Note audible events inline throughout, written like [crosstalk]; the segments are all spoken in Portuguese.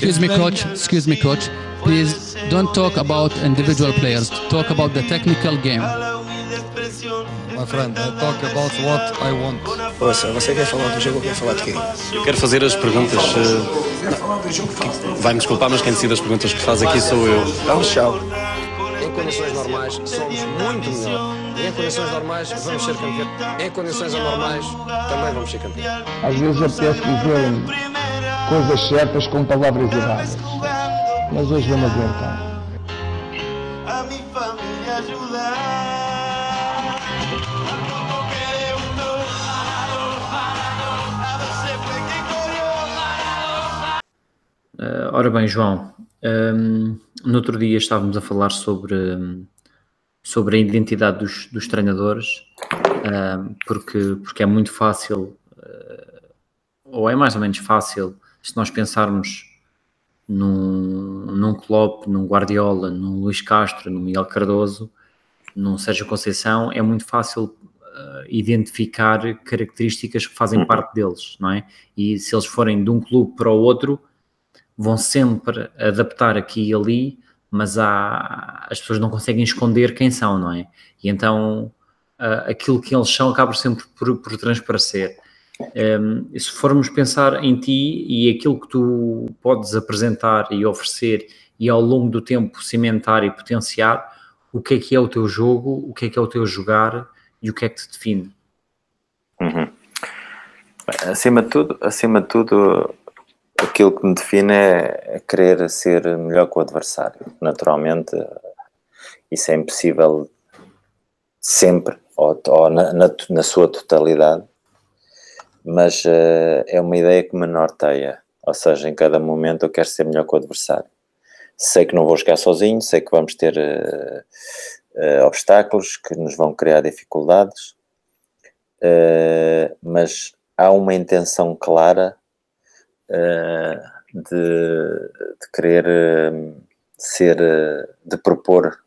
Excuse me, coach. Excuse me, coach. Please don't talk about individual players. Talk about the technical game. My friend, I talk about what I want. Ouça, você quer falar do jogo ou quer falar de quê? Eu quero fazer as perguntas. eh, Vai-me desculpar, mas quem decide as perguntas que faz aqui sou eu. Dá um tchau. Em condições normais, somos muito melhor. E em condições normais, vamos ser campeões. Em condições anormais, também vamos ser campeões. Às vezes apetece dizer coisas certas com palavras erradas. Mas hoje vamos aguentar. a mi familia ayudar. Uh, ora bem, João, um, no outro dia estávamos a falar sobre, sobre a identidade dos, dos treinadores, um, porque, porque é muito fácil, uh, ou é mais ou menos fácil, se nós pensarmos num, num Klopp, num Guardiola, num Luís Castro, num Miguel Cardoso, num Sérgio Conceição, é muito fácil uh, identificar características que fazem parte deles, não é? E se eles forem de um clube para o outro, vão sempre adaptar aqui e ali, mas há, as pessoas não conseguem esconder quem são, não é? E então uh, aquilo que eles são acaba sempre por, por transparecer. Um, se formos pensar em ti e aquilo que tu podes apresentar e oferecer e ao longo do tempo cimentar e potenciar, o que é que é o teu jogo, o que é que é o teu jogar e o que é que te define? Uhum. Acima de tudo, acima de tudo, aquilo que me define é, é querer ser melhor que o adversário. Naturalmente, isso é impossível sempre, ou, ou na, na, na, sua totalidade, mas uh, é uma ideia que me norteia. Ou seja, em cada momento eu quero ser melhor que o adversário. Sei que não vou jogar sozinho, sei que vamos ter uh, uh, obstáculos que nos vão criar dificuldades, mas há uma intenção clara de, de, querer ser, de propor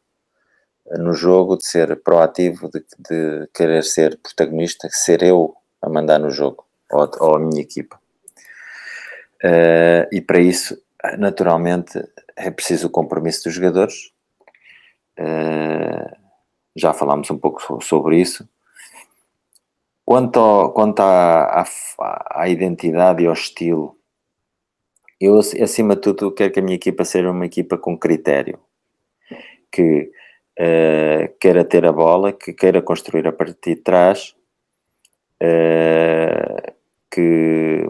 no jogo, de ser proativo, de, de, querer ser protagonista, ser eu a mandar no jogo, ou, ou a minha equipa. Uh, e para isso, naturalmente, é preciso o compromisso dos jogadores. Uh, já falámos um pouco sobre isso. Quanto, ao, quanto à, à, à identidade e ao estilo eu, acima de tudo, quero que a minha equipa seja uma equipa com critério, que uh, queira ter a bola, que queira construir a partir de trás, uh, que,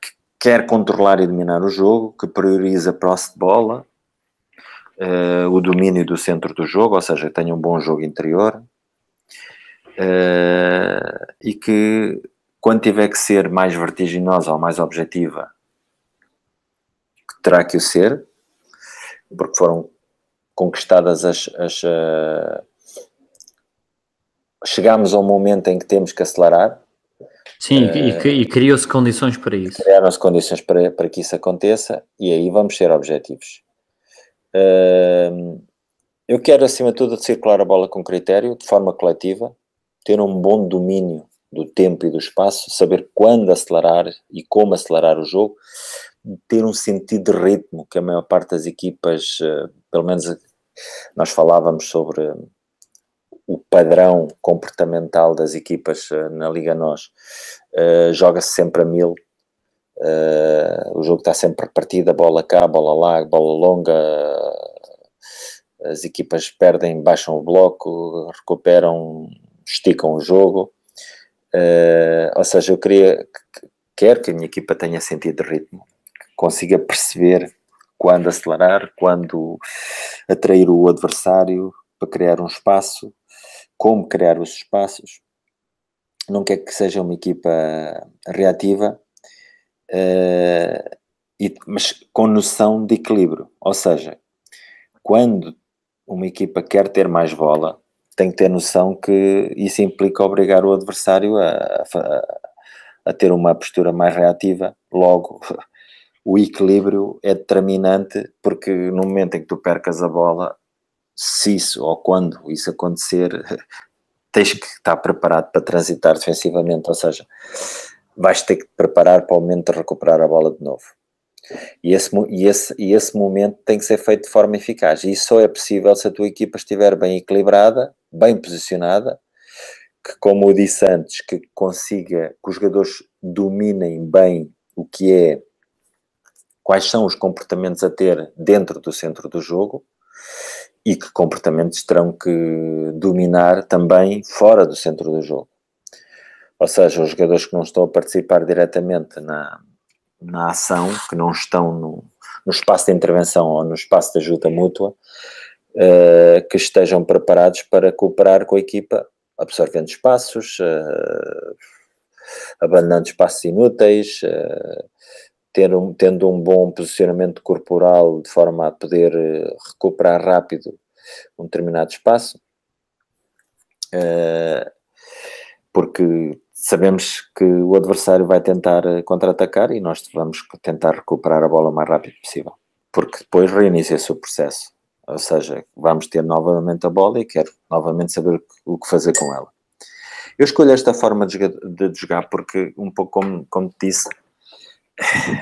que, quer controlar e dominar o jogo, que prioriza posse de bola, uh, o domínio do centro do jogo, ou seja, tenha um bom jogo interior. e que quando tiver que ser mais vertiginosa ou mais objetiva, terá que o ser, porque foram conquistadas as. as uh, chegámos ao momento em que temos que acelerar. Sim, uh, e, e criou-se condições para isso. Criaram-se condições para, para que isso aconteça e aí vamos ser objetivos. Uh, eu quero, acima de tudo, circular a bola com critério, de forma coletiva, ter um bom domínio do tempo e do espaço, saber quando acelerar e como acelerar o jogo, ter um sentido de ritmo que a maior parte das equipas, eh, pelo menos nós falávamos sobre o padrão comportamental das equipas eh, na Liga Nós, uh, joga-se sempre a mil, uh, o jogo está sempre repartido, bola cá, bola lá, bola longa, as equipas perdem, baixam o bloco, recuperam, esticam o jogo, Uh, ou seja, eu queria, quero que a minha equipa tenha sentido de ritmo, que consiga perceber quando acelerar, quando atrair o adversário para criar um espaço, como criar os espaços. Não quer que seja uma equipa reativa, uh, e, mas com noção de equilíbrio. Ou seja, quando uma equipa quer ter mais bola, tem que ter noção que isso implica obrigar o adversário a, a, a ter uma postura mais reativa. Logo, [laughs] o equilíbrio é determinante porque no momento em que tu percas a bola, se isso ou quando isso acontecer, [laughs] tens que estar preparado para transitar defensivamente. Ou seja, vais ter que te preparar para o momento de recuperar a bola de novo. E esse, e, esse, e esse momento tem que ser feito de forma eficaz. E isso só é possível se a tua equipa estiver bem equilibrada, bem posicionada, que, como eu disse antes, que consiga, que os jogadores dominem bem o que é, quais são os comportamentos a ter dentro do centro do jogo e que comportamentos terão que dominar também fora do centro do jogo. Ou seja, os jogadores que não estão a participar diretamente na, na ação, que não estão no, no espaço de intervenção ou no espaço de ajuda mútua, uh, que estejam preparados para cooperar com a equipa, absorvendo espaços, uh, abandonando espaços inúteis, uh, ter um, tendo um bom posicionamento corporal de forma a poder recuperar rápido um determinado espaço. porque sabemos que o adversário vai tentar eh, contra-atacar e nós vamos tentar recuperar a bola o mais rápido possível, porque depois reinicia-se o processo. Ou seja, vamos ter novamente a bola e quero novamente saber o que fazer com ela. Eu escolho esta forma de jogar, de jogar porque, um pouco como, como te disse,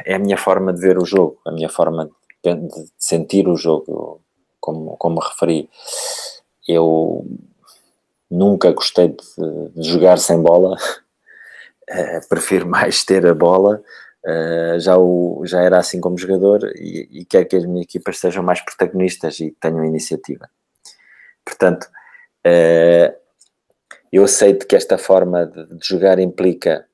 é a minha forma de ver o jogo, a minha forma de sentir o jogo, como, como referi. Eu nunca gostei de, de jogar sem bola, uh, [laughs] prefiro mais ter a bola. Uh, já, o, já era assim como jogador e, e quero que as minhas equipas sejam mais protagonistas e tenham iniciativa. Portanto, uh, eu aceito que esta forma de, de, jogar implica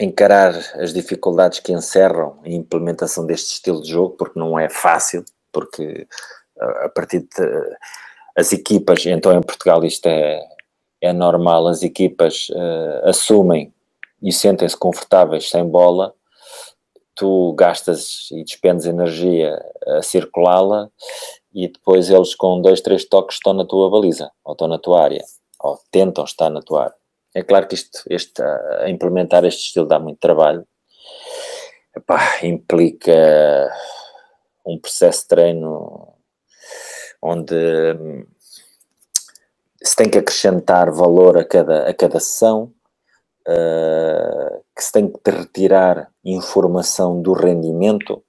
encarar as dificuldades que encerram a implementação deste estilo de jogo, porque não é fácil, porque a partir de as equipas, então em Portugal isto é, é normal, as equipas uh, assumem e sentem-se confortáveis sem bola, tu gastas e despendes energia a circulá-la e depois eles com dois, três toques estão na tua baliza, ou estão na tua área, ou tentam estar na tua área. É claro que isto, este, a implementar este estilo dá muito trabalho, Epá, implica um processo de treino onde hum, se tem que acrescentar valor a cada, a cada sessão, uh, que se tem que retirar informação do rendimento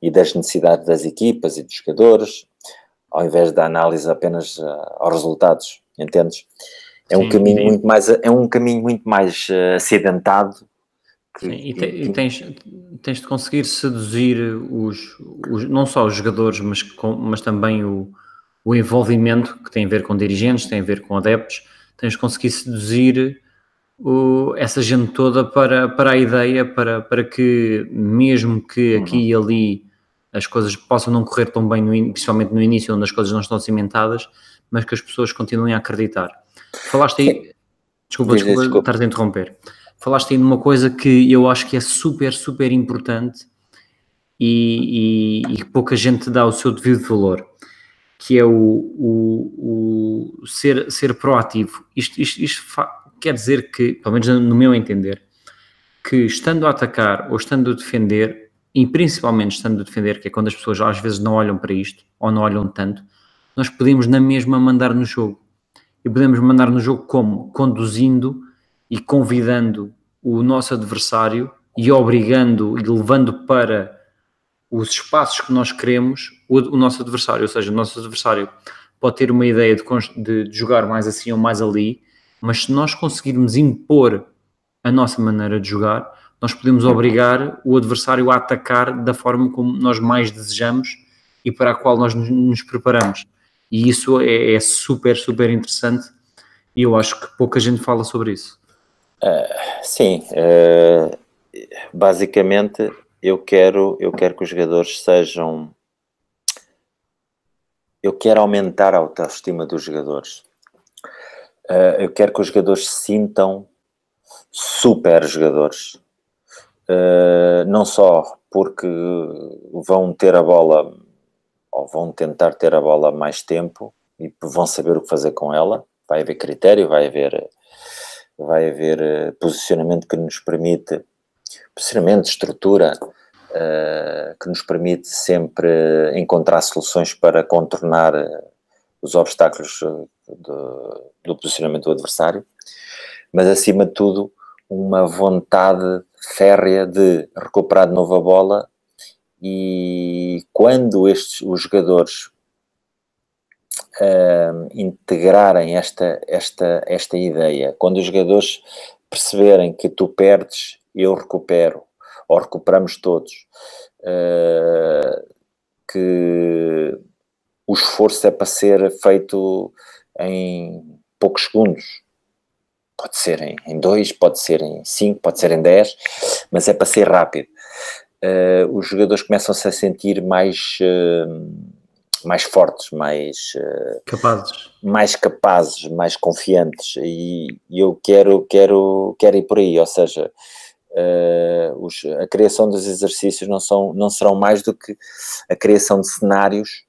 e das necessidades das equipas e dos jogadores, ao invés da análise apenas uh, aos resultados, entendes? É sim, um caminho muito mais é um caminho muito mais acidentado que, sim, e, te, e, tens, tens de conseguir seduzir os, os, não só os jogadores, mas, com, mas também o, o envolvimento que tem a ver com dirigentes, tem a ver com adeptos, tens de conseguir seduzir o, essa gente toda para, para a ideia, para, para que mesmo que uhum. aqui e ali as coisas possam não correr tão bem, no, principalmente no início, onde as coisas não estão cimentadas, mas que as pessoas continuem a acreditar. Falaste aí, desculpa, desculpa, desculpa. estar a interromper. Falaste aí de uma coisa que eu acho que é super, super importante e, e, e pouca gente dá o seu devido valor que é o, o, o ser, ser proativo. Isto, isto, isto quer dizer que, pelo menos no meu entender, que estando a atacar ou estando a defender, e principalmente estando a defender, que é quando as pessoas às vezes não olham para isto, ou não olham tanto, nós podemos na mesma mandar no jogo. E podemos mandar no jogo como? Conduzindo e convidando o nosso adversário e obrigando e levando para os espaços que nós queremos o, o, nosso adversário, ou seja, o nosso adversário pode ter uma ideia de, de, de, jogar mais assim ou mais ali, mas se nós conseguirmos impor a nossa maneira de jogar, nós podemos obrigar o adversário a atacar da forma como nós mais desejamos e para a qual nós nos, nos preparamos. E isso é, é, super, super interessante e eu acho que pouca gente fala sobre isso. Uh, sim, uh, basicamente eu quero, eu quero que os jogadores sejam. Eu quero aumentar a autoestima dos jogadores. Uh, eu quero que os jogadores se sintam super jogadores. Não só porque vão ter a bola ou vão tentar ter a bola mais tempo e vão saber o que fazer com ela. Vai haver critério, vai haver, vai haver eh, posicionamento que nos permite posicionamento, estrutura, uh, que nos permite sempre encontrar soluções para contornar eh, os obstáculos do, do posicionamento do adversário, mas acima de tudo, uma vontade férrea de recuperar de novo a bola e quando estes os jogadores uh, integrarem esta, esta, esta ideia, quando os jogadores perceberem que tu perdes, eu recupero, ou recuperamos todos, uh, que o esforço é para ser feito em poucos segundos. Pode ser em, em dois, pode ser em cinco, pode ser em dez, mas é para ser rápido. Uh, os jogadores começam-se a sentir mais, uh, mais fortes, mais uh, capazes, mais capazes, mais confiantes. E, e eu quero, quero, quero ir por aí, ou seja, os, a criação dos exercícios não, são, não serão mais do que a criação de cenários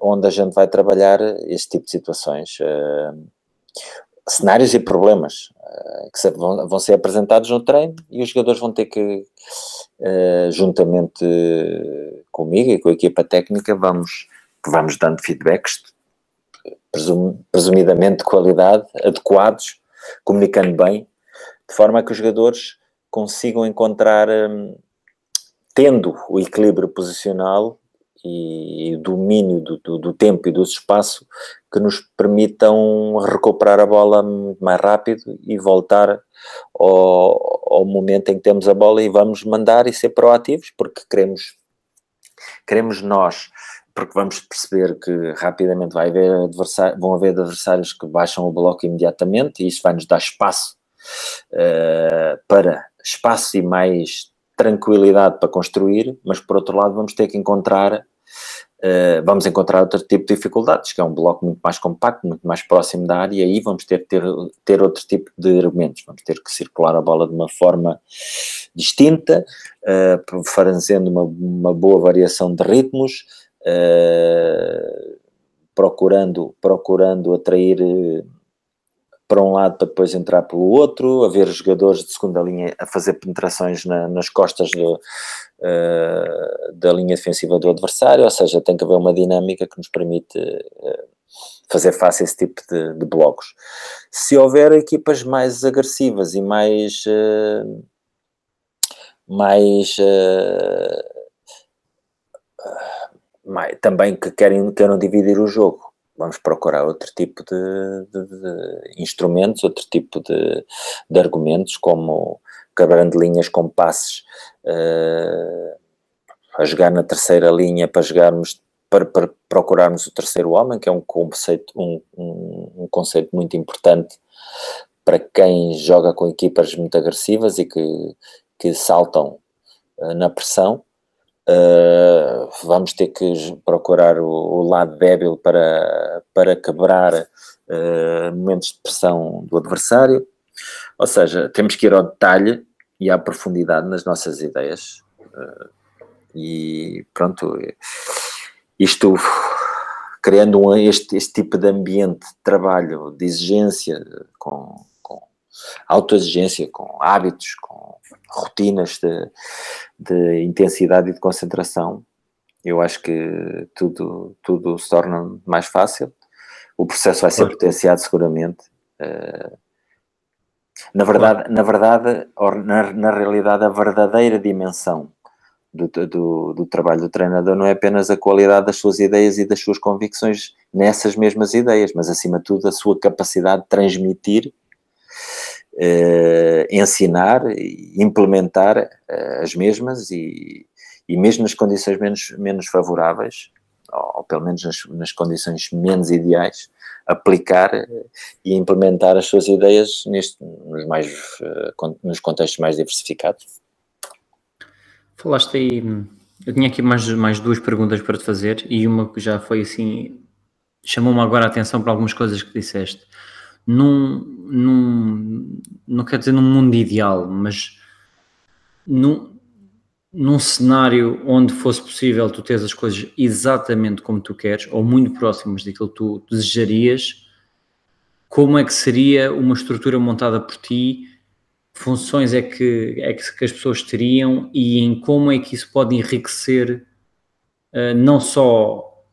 onde a gente vai trabalhar este tipo de situações. Cenários e problemas uh, que vão, vão, ser apresentados no treino e os jogadores vão ter que, juntamente comigo e com a equipa técnica, vamos, vamos dando feedbacks, presum, presumidamente de qualidade, adequados, comunicando bem, de forma a que os jogadores consigam encontrar, um, tendo o equilíbrio posicional, e domínio do, do, do, tempo e do espaço que nos permitam recuperar a bola mais rápido e voltar ao, ao momento em que temos a bola e vamos mandar e ser proativos porque queremos, queremos nós porque vamos perceber que rapidamente vai haver vão haver adversários que baixam o bloco imediatamente e isso vai nos dar espaço uh, para espaço e mais tranquilidade para construir, mas por outro lado vamos ter que encontrar Uh, vamos encontrar outro tipo de dificuldades, que é um bloco muito mais compacto, muito mais próximo da área, e aí vamos ter que ter, ter outro tipo de argumentos, vamos ter que circular a bola de uma forma distinta, uh, fazendo uma, uma boa variação de ritmos, uh, procurando, procurando atrair para um lado para depois entrar pelo outro, haver jogadores de segunda linha a fazer penetrações na, nas costas do, uh, da linha defensiva do adversário, ou seja, tem que haver uma dinâmica que nos permite uh, fazer face a esse tipo de, de, blocos. Se houver equipas mais agressivas e mais uh, mais, também que querem, queiram dividir o jogo vamos procurar outro tipo de, de, de instrumentos, outro tipo de, de, argumentos, como quebrando linhas com passes uh, a jogar na terceira linha para jogarmos para, para, procurarmos o terceiro homem, que é um conceito, um, um, um conceito muito importante para quem joga com equipas muito agressivas e que, que saltam uh, na pressão. Uh, vamos ter que procurar o, o, lado débil para, para quebrar uh, momentos de pressão do adversário. Ou seja, temos que ir ao detalhe e à profundidade nas nossas ideias. Uh, e pronto, isto criando um, este, este tipo de ambiente de trabalho, de exigência, com, com autoexigência, com hábitos, com rotinas de, de intensidade e de concentração, eu acho que tudo, tudo se torna mais fácil. O processo vai ser claro. potenciado seguramente. Eh, na verdade, claro. na verdade, na, na realidade, a verdadeira dimensão do, do, do, trabalho do treinador não é apenas a qualidade das suas ideias e das suas convicções nessas mesmas ideias, mas acima de tudo a sua capacidade de transmitir uh, ensinar e implementar uh, as mesmas e, e mesmo nas condições menos, menos favoráveis, ou, pelo menos nas, nas, condições menos ideais, aplicar uh, e implementar as suas ideias neste, nos, mais, nos contextos mais diversificados. Falaste aí, eu tinha aqui mais, mais duas perguntas para te fazer e uma que já foi assim, chamou-me agora a atenção para algumas coisas que disseste num, num não quero dizer num mundo ideal, mas num, num cenário onde fosse possível tu teres as coisas exatamente como tu queres, ou muito próximas daquilo que tu desejarias, como é que seria uma estrutura montada por ti? Funções é que, é que, as pessoas teriam e em como é que isso pode enriquecer uh, não só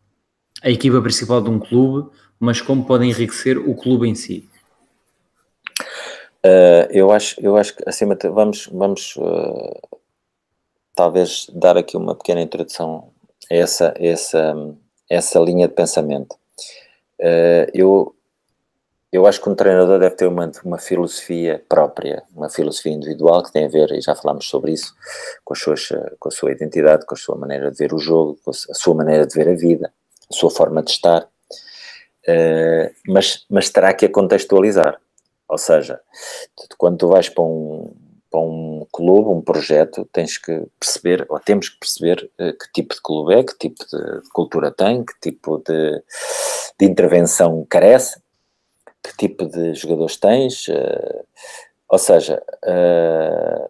a equipa principal de um clube, mas como podem enriquecer o clube em si? Uh, eu acho, eu acho que acima de vamos, vamos uh, talvez dar aqui uma pequena introdução a essa, essa, essa linha de pensamento. Uh, eu, eu acho que um treinador deve ter uma, uma filosofia própria, uma filosofia individual que tem a ver, e já falámos sobre isso, com, as suas, com a sua identidade, com a sua maneira de ver o jogo, com a sua maneira de ver a vida, a sua forma de estar, mas, mas terá que a contextualizar ou seja, quando tu vais para um, para um clube, um projeto, tens que perceber, ou temos que perceber uh, que tipo de clube é, que tipo de, cultura tem, que tipo de, de, intervenção carece, que tipo de jogadores tens, uh, ou seja, uh,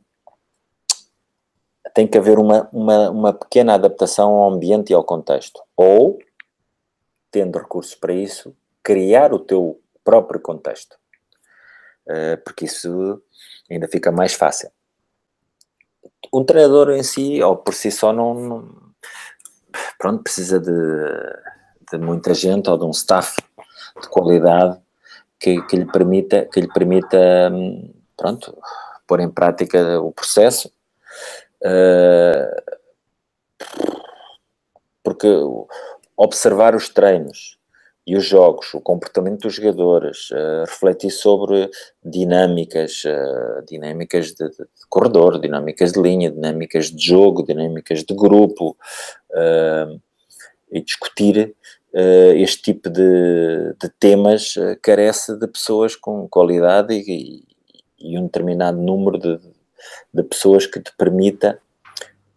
tem que haver uma, uma, uma pequena adaptação ao ambiente e ao contexto, ou, tendo recursos para isso, criar o teu próprio contexto. Eh, porque isso ainda fica mais fácil. Um treinador em si, ou por si só, não, não pronto, precisa de, de, muita gente ou de um staff de qualidade que, que lhe permita, que lhe permita, hum, pronto, pôr em prática o processo. Uh, porque observar os treinos, e os jogos, o comportamento dos jogadores, uh, refletir sobre dinâmicas, uh, dinâmicas de, de, corredor, dinâmicas de linha, dinâmicas de jogo, dinâmicas de grupo, uh, e discutir este tipo de, de temas carece de pessoas com qualidade e, e um determinado número de, de, pessoas que te permita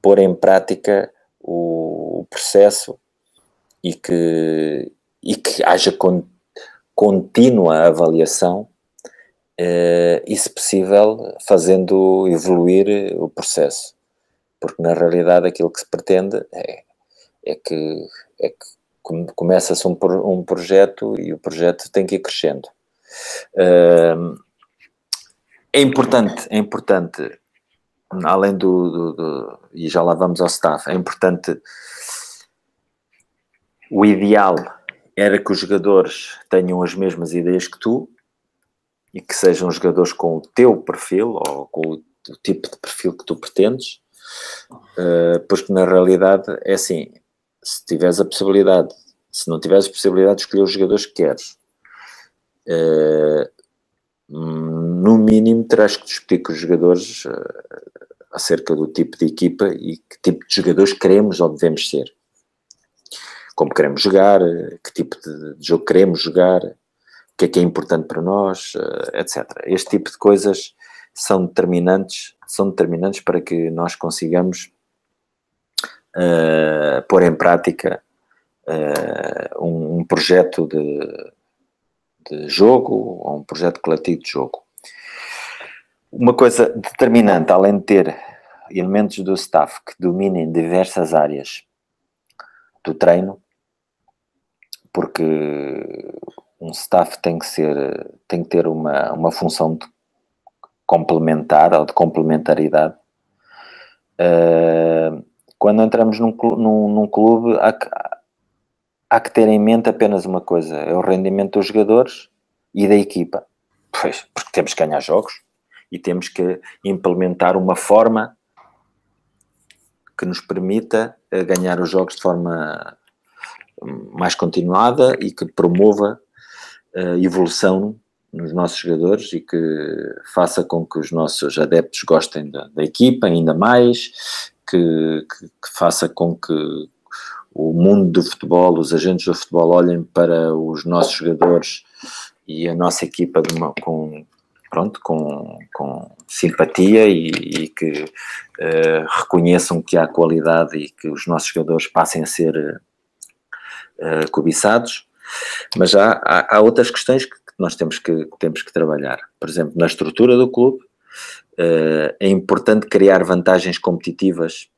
pôr em prática o, o processo e que e que haja con, contínua avaliação eh, e, se possível, fazendo evoluir o processo. Porque, na realidade, aquilo que se pretende é, é que, é que começa-se um, um projeto e o projeto tem que ir crescendo. Uh, é importante, é importante, além do, do, do, e já lá vamos ao staff, é importante o ideal era que os jogadores tenham as mesmas ideias que tu e que sejam jogadores com o teu perfil ou com o, tipo de perfil que tu pretendes, uh, pois que na realidade é assim, se tiveres a possibilidade, se não tiveres a possibilidade de escolher os jogadores que queres, uh, no mínimo terás que discutir com os jogadores uh, acerca do tipo de equipa e que tipo de jogadores queremos ou devemos ser como queremos jogar, que tipo de jogo queremos jogar, o que é que é importante para nós, eh, etc. Este tipo de coisas são determinantes, são determinantes para que nós consigamos uh, pôr em prática uh, um, um, projeto de, de jogo ou um projeto coletivo de jogo. Uma coisa determinante, além de ter elementos do staff que dominem diversas áreas do treino, porque um staff tem que ser, tem que ter uma, uma função de complementar ou de complementaridade. Uh, quando entramos num, num, num clube, há que, há que ter em mente apenas uma coisa: é o rendimento dos jogadores e da equipa. Pois, porque temos que ganhar jogos e temos que implementar uma forma que nos permita eh, ganhar os jogos de forma mais continuada e que promova a evolução nos nossos jogadores e que faça com que os nossos adeptos gostem da, da equipa ainda mais, que, que, que, faça com que o mundo do futebol, os agentes do futebol olhem para os nossos jogadores e a nossa equipa uma, com, pronto, com, com simpatia e, e que uh, reconheçam que há qualidade e que os nossos jogadores passem a ser uh, cobiçados, mas já há, há, outras questões que nós temos que, temos que trabalhar. Por exemplo, na estrutura do clube, uh, é importante criar vantagens competitivas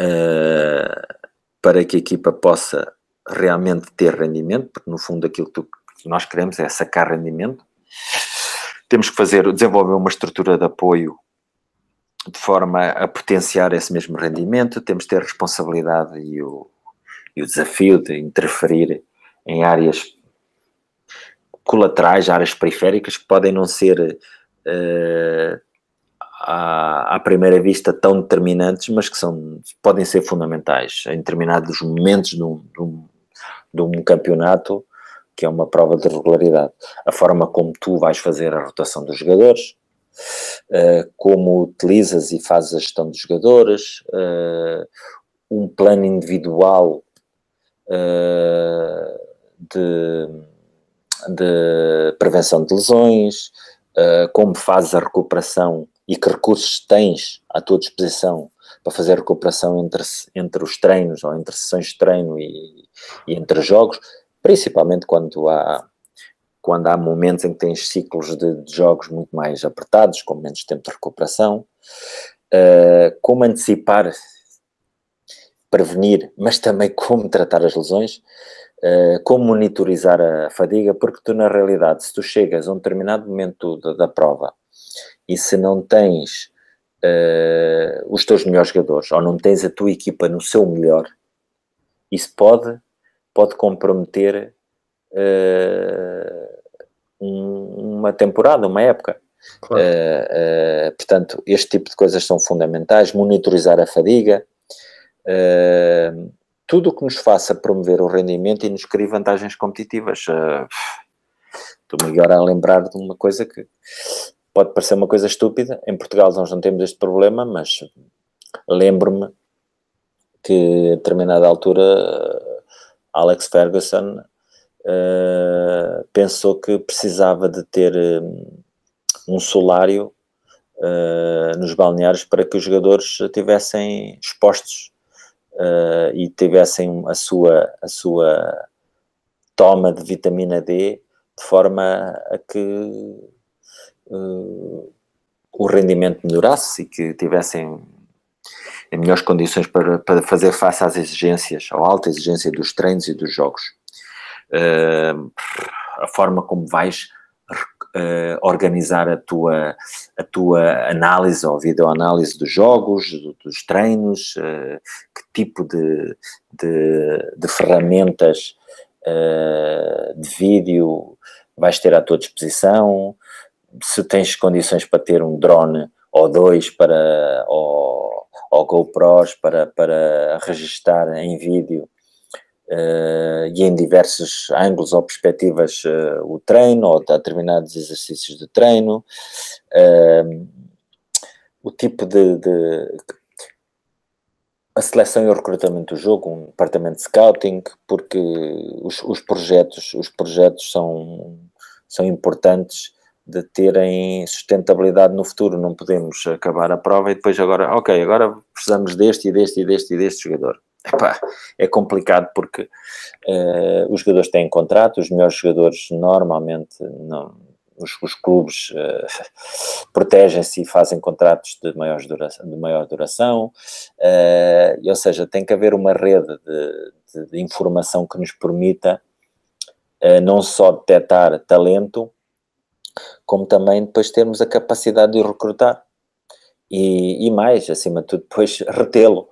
uh, para que a equipa possa realmente ter rendimento, porque no fundo aquilo que, que nós queremos é sacar rendimento. Temos que fazer, desenvolver uma estrutura de apoio de forma a potenciar esse mesmo rendimento, temos que ter responsabilidade e o, e o desafio de interferir em áreas colaterais, áreas periféricas que podem não ser uh, à, à, primeira vista tão determinantes, mas que são, podem ser fundamentais em determinados momentos de um, de um, de um campeonato que é uma prova de regularidade. A forma como tu vais fazer a rotação dos jogadores, uh, como utilizas e fazes a gestão dos jogadores, uh, um plano individual de, de, prevenção de lesões, como fazes a recuperação e que recursos tens à tua disposição para fazer a recuperação entre, entre os treinos ou entre sessões de treino e, e entre jogos, principalmente quando há quando há momentos em que tens ciclos de, de jogos muito mais apertados, com menos tempo de recuperação, uh, como antecipar, prevenir, mas também como tratar as lesões, uh, como monitorizar a fadiga, porque tu na realidade, se tu chegas a um determinado momento da, da prova e se não tens uh, os teus melhores jogadores, ou não tens a tua equipa no seu melhor, isso pode pode comprometer uh, um, uma temporada, uma época. Claro. Portanto, este tipo de coisas são fundamentais. Monitorizar a fadiga, tudo o que nos faça promover o rendimento e nos crie vantagens competitivas. Estou-me agora a lembrar de uma coisa que pode parecer uma coisa estúpida. Em Portugal nós não temos este problema, mas lembro-me que a determinada altura Alex Ferguson uh, pensou que precisava de ter um, um solário uh, nos balneários para que os jogadores estivessem expostos uh, e tivessem a sua, a sua toma de vitamina D de forma a que o rendimento melhorasse e que tivessem em melhores condições para, para fazer face às exigências, à alta exigência dos treinos e dos jogos. Uh, a forma como vais uh, organizar a tua, a tua análise ou videoanálise dos jogos, do, dos treinos, uh, que tipo de, de, de ferramentas de vídeo vais ter à tua disposição, se tens condições para ter um drone ou dois para, ou, ou GoPros para, para registar em vídeo uh, e em diversos ângulos ou perspectivas uh, o treino ou determinados exercícios de treino, uh, o tipo de, de, a seleção e o recrutamento do jogo, um departamento de scouting, porque os, os projetos, os projetos são, são importantes de terem sustentabilidade no futuro. Não podemos acabar a prova e depois agora, ok, agora precisamos deste e deste e deste e deste jogador. Epá, é complicado porque uh, os jogadores têm contrato, os melhores jogadores normalmente não, os, os clubes uh, protegem-se e fazem contratos de, maior duração, de maior duração, uh, ou seja, tem que haver uma rede de, de, de informação que nos permita não só detectar talento, como também depois termos a capacidade de recrutar. E, e mais, acima de tudo, depois [laughs] retê-lo,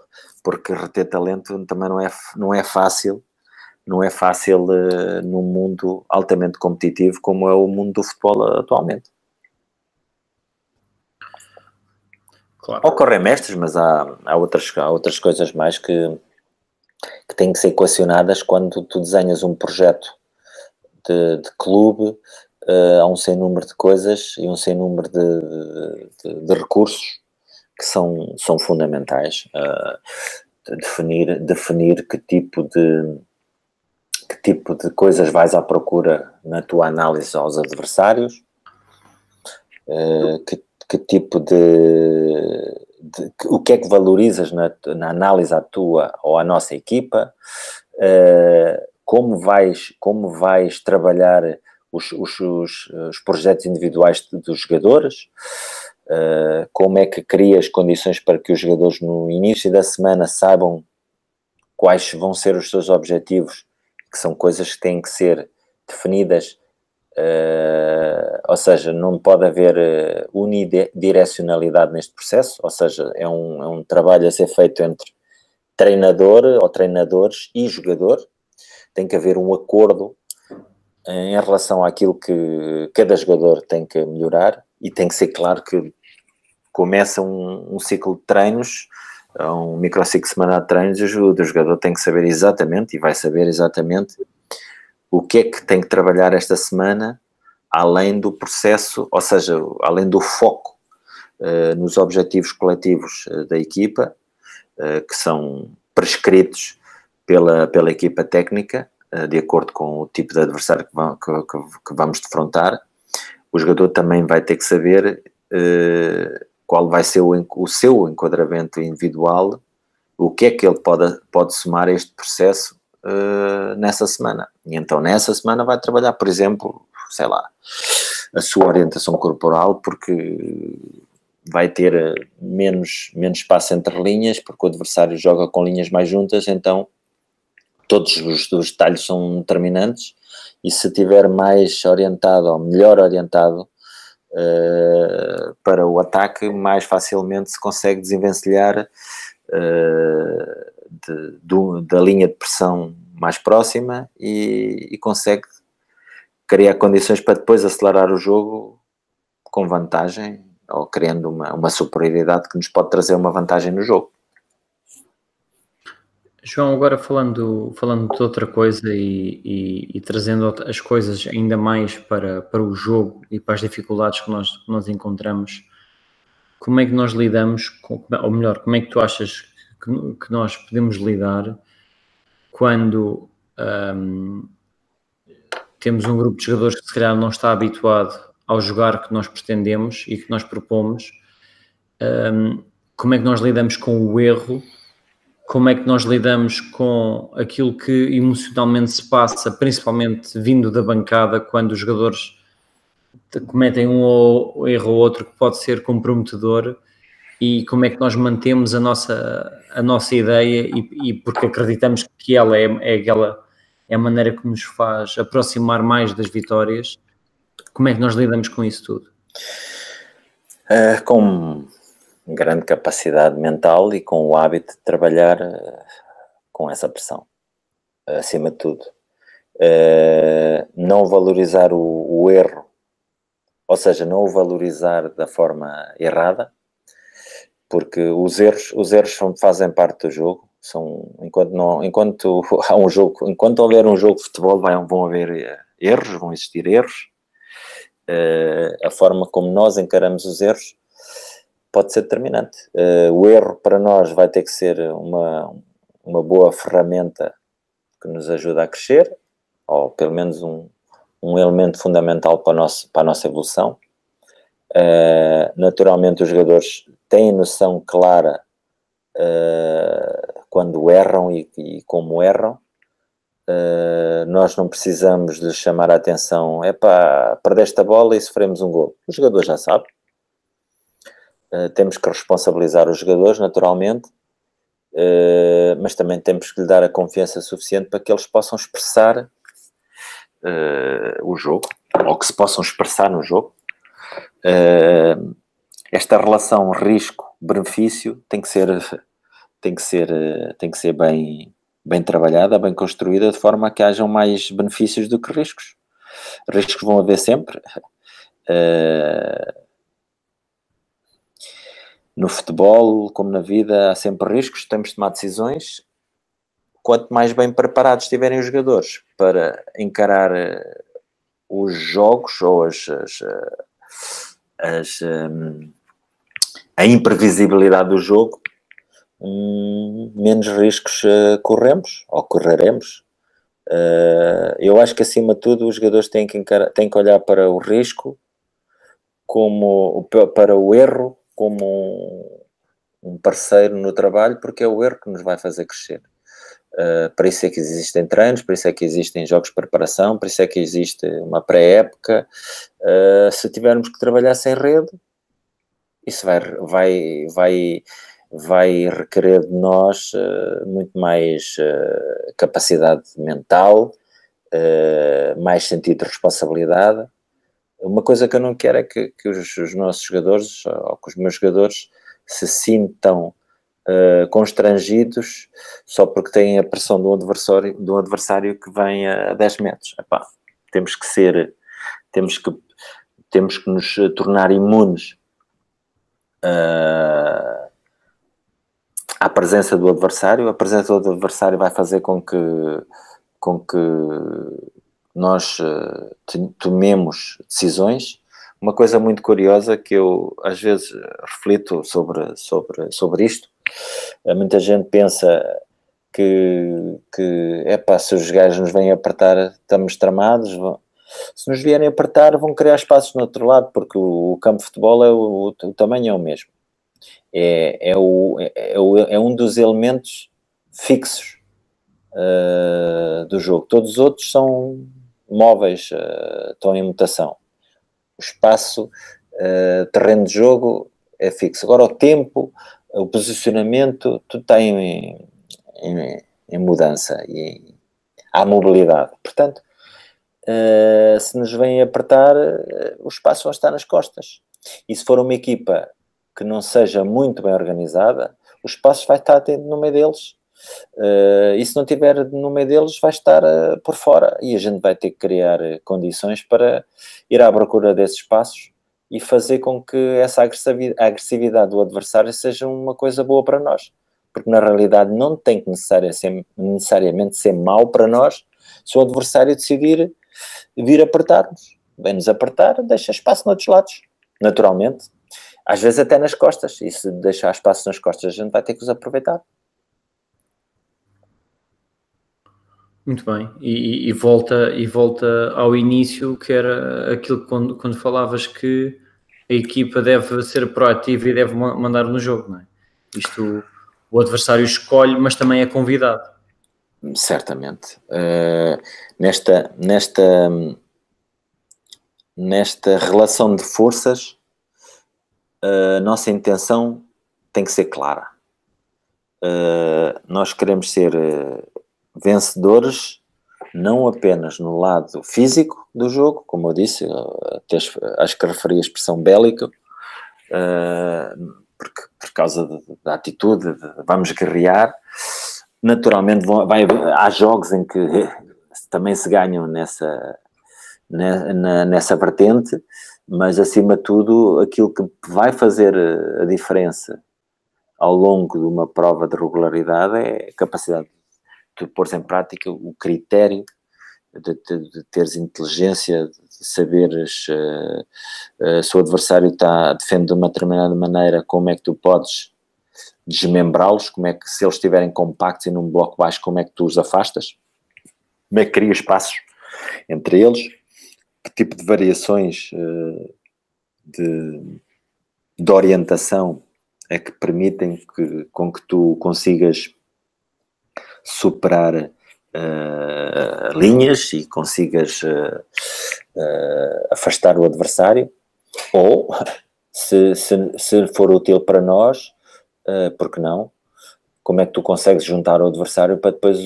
porque reter talento também não é, não é fácil, não é fácil uh, num mundo altamente competitivo como é o mundo do futebol atualmente. Claro. Ocorrem mestres, mas há, há, outras, há outras coisas mais que, que têm que ser equacionadas quando tu desenhas um projeto de, de clube uh, há um sem número de coisas e um sem número de, de, de recursos que são, são fundamentais. Uh, definir, definir que tipo de que tipo de coisas vais à procura na tua análise aos adversários, uh, que, que tipo de, de, o que é que valorizas na, na análise à tua ou à nossa equipa, uh, como vais, como vais trabalhar os, os, os, os projetos individuais dos jogadores, uh, como é que crias condições para que os jogadores no início da semana saibam quais vão ser os seus objetivos, que são coisas que têm que ser definidas, uh, ou seja, não pode haver uh, unidirecionalidade neste processo, ou seja, é um, é um trabalho a ser feito entre treinador ou treinadores e jogador, tem que haver um acordo em relação àquilo que cada jogador tem que melhorar e tem que ser claro que começa um, um ciclo de treinos, um microciclo semanal de treinos, o jogador tem que saber exatamente e vai saber exatamente o que é que tem que trabalhar esta semana, além do processo, ou seja, além do foco uh, nos objetivos coletivos uh, da equipa, uh, que são prescritos pela, pela equipa técnica, de acordo com o tipo de adversário que, vamos, que, que vamos defrontar. O jogador também vai ter que saber qual vai ser o, o seu enquadramento individual, o que é que ele pode, pode somar a este processo uh, nessa semana. E então nessa semana vai trabalhar, por exemplo, sei lá, a sua orientação corporal, porque vai ter eh, menos, menos espaço entre linhas, porque o adversário joga com linhas mais juntas, então todos os, os detalhes são determinantes, e se tiver mais orientado, ou melhor orientado, uh, para o ataque, mais facilmente se consegue desenvencilhar uh, de, da linha de pressão mais próxima e, e, consegue criar condições para depois acelerar o jogo com vantagem ou criando uma, uma superioridade que nos pode trazer uma vantagem no jogo. João, agora falando, falando de outra coisa e, e, e, trazendo as coisas ainda mais para, para o jogo e para as dificuldades que nós, que nós encontramos, como é que nós lidamos, com, ou melhor, como é que tu achas que, que nós podemos lidar quando um, temos um grupo de jogadores que se calhar não está habituado ao jogar que nós pretendemos e que nós propomos, um, como é que nós lidamos com o erro como é que nós lidamos com aquilo que emocionalmente se passa, principalmente vindo da bancada, quando os jogadores cometem um erro ou outro que pode ser comprometedor e como é que nós mantemos a nossa, a nossa ideia e, e porque acreditamos que ela é, é aquela é a maneira que nos faz aproximar mais das vitórias. Como é que nós lidamos com isso tudo? Uh, com grande capacidade mental e com o hábito de trabalhar uh, com essa pressão, acima de tudo. Uh, não valorizar o, o, erro, ou seja, não o valorizar da forma errada, porque os erros, os erros fazem parte do jogo. São, enquanto, não, enquanto [laughs] há um jogo, enquanto houver um jogo de futebol, vão haver eh, erros, vão existir erros. A forma como nós encaramos os erros pode ser determinante. Uh, o erro para nós vai ter que ser uma, uma boa ferramenta que nos ajuda a crescer, ou pelo menos um, um elemento fundamental para a nossa, para a nossa evolução. Uh, naturalmente, os jogadores têm noção clara uh, quando erram e, e como erram. Uh, nós não precisamos de chamar a atenção, é para perdeste a bola e sofremos um gol. O jogador já sabe, eh, temos que responsabilizar os jogadores, naturalmente, uh, mas também temos que lhe dar a confiança suficiente para que eles possam expressar uh, o jogo, ou que se possam expressar no jogo. esta relação risco-benefício tem que ser, tem que ser, tem que ser bem, bem trabalhada, bem construída, de forma a que hajam mais benefícios do que riscos. Riscos vão haver sempre. No futebol, como na vida, há sempre riscos, temos de tomar decisões. Quanto mais bem preparados estiverem os jogadores para encarar uh, os jogos ou as, as, uh, as um, a imprevisibilidade do jogo, um, menos riscos uh, corremos ou correremos. eu acho que acima de tudo os jogadores têm que, encarar, têm que olhar para o risco como para o erro como um, parceiro no trabalho, porque é o erro que nos vai fazer crescer. Uh, para isso é que existem treinos, por isso é que existem jogos de preparação, por isso é que existe uma pré-época. Uh, se tivermos que trabalhar sem rede, isso vai, vai, vai, vai requerer de nós uh, muito mais capacidade mental, mais sentido de responsabilidade uma coisa que eu não quero é que, que os, os, nossos jogadores, ou que os meus jogadores, se sintam uh, constrangidos só porque têm a pressão de um adversário, de um adversário que vem a 10 metros. Epá, temos que ser, temos que, temos que nos tornar imunes uh, à presença do adversário. A presença do adversário vai fazer com que, com que nós uh, tomemos decisões. Uma coisa muito curiosa que eu às vezes reflito sobre, sobre, sobre isto, muita gente pensa que, que é pá, se os gajos nos vêm apertar, estamos tramados. Se nos vierem apertar, vão criar espaços no outro lado, porque o, o campo de futebol é o, o, tamanho é o mesmo. É, é, o, é, o, é um dos elementos fixos uh, do jogo. Todos os outros são móveis, uh, estão em mutação. O espaço, uh, terreno de jogo é fixo. Agora o tempo, o posicionamento, tudo está em, em, em mudança e há mobilidade. Portanto, uh, se nos vêm apertar, o espaço vai estar nas costas. E se for uma equipa que não seja muito bem organizada, o espaço vai estar no meio deles. Uh, e se não tiver no meio deles, vai estar uh, por fora e a gente vai ter que criar condições para ir à procura desses espaços e fazer com que essa agressividade do adversário seja uma coisa boa para nós porque na realidade não tem que necessariamente ser mau para nós se o adversário decidir vir apertar-nos. Vem-nos apertar, deixa espaço noutros lados, naturalmente. Às vezes até nas costas, e se deixar espaço nas costas, a gente vai ter que os aproveitar. Muito bem, e, e, volta, e volta ao início, que era aquilo que quando, quando falavas que a equipa deve ser proativa e deve mandar no jogo, não é? Isto o adversário escolhe, mas também é convidado. Certamente. Uh, nesta, nesta, nesta relação de forças, a nossa intenção tem que ser clara. Uh, nós queremos ser uh, vencedores não apenas no lado físico do jogo, como eu disse, até acho que referi a expressão bélica, uh, porque, por causa da atitude, de, vamos guerrear. Naturalmente, vão, vai, há jogos em que [laughs] também se ganham nessa, na, nessa vertente, mas acima de tudo, aquilo que vai fazer a diferença ao longo de uma prova de regularidade é a capacidade de pôr em prática o critério de, de, de teres inteligência, de saberes uh, uh, se o adversário está, defende de uma determinada maneira, como é que tu podes desmembrá-los, como é que se eles estiverem compactos e num bloco baixo, como é que tu os afastas, como é que crias espaços entre eles, que tipo de variações uh, de, de orientação é que permitem que, com que tu consigas superar uh, linhas e consigas uh, uh, afastar o adversário, ou se, se, se for útil para nós, uh, porque não? Como é que tu consegues juntar o adversário para depois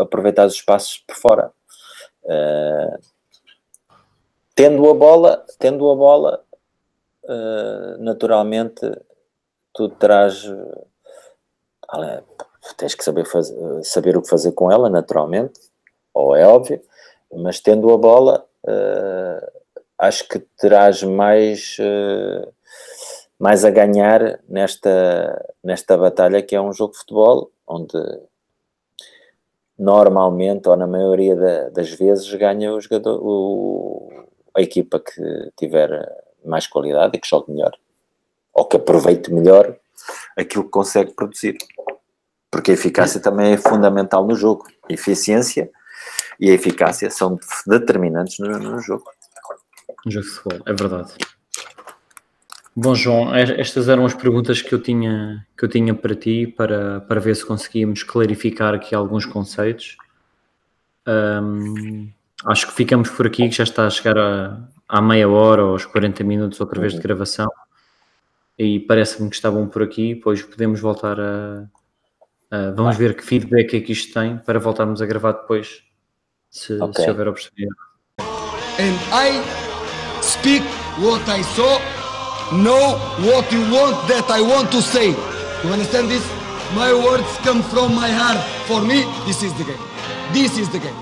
aproveitar os espaços por fora? tendo a bola, tendo a bola, naturalmente tu terás tens que saber, fazer, saber o que fazer com ela, naturalmente, ou é óbvio, mas tendo a bola, uh, acho que terás mais, uh, mais a ganhar nesta, nesta batalha que é um jogo de futebol, onde normalmente, ou na maioria da, das vezes, ganha o jogador, o, a equipa que tiver mais qualidade e que jogue melhor, ou que aproveite melhor aquilo que consegue produzir porque a eficácia também é fundamental no jogo. A eficiência e a eficácia são determinantes no, no jogo. No jogo de futebol, é verdade. Bom, João, estas eram as perguntas que eu tinha, que eu tinha para ti, para, para ver se conseguíamos clarificar aqui alguns conceitos. Um, acho que ficamos por aqui, que já está a chegar a, à meia hora ou aos 40 minutos outra vez de uhum. gravação. E parece-me que está bom por aqui, pois podemos voltar a, Uh, vamos ver que feedback é que isto tem para voltarmos a gravar depois, se, okay. se houver oportunidade. And I speak what I saw, know what you want that I want to say. You understand this? My words come from my heart. For me, this is the game. This is the game.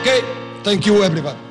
Okay? Thank you, everybody.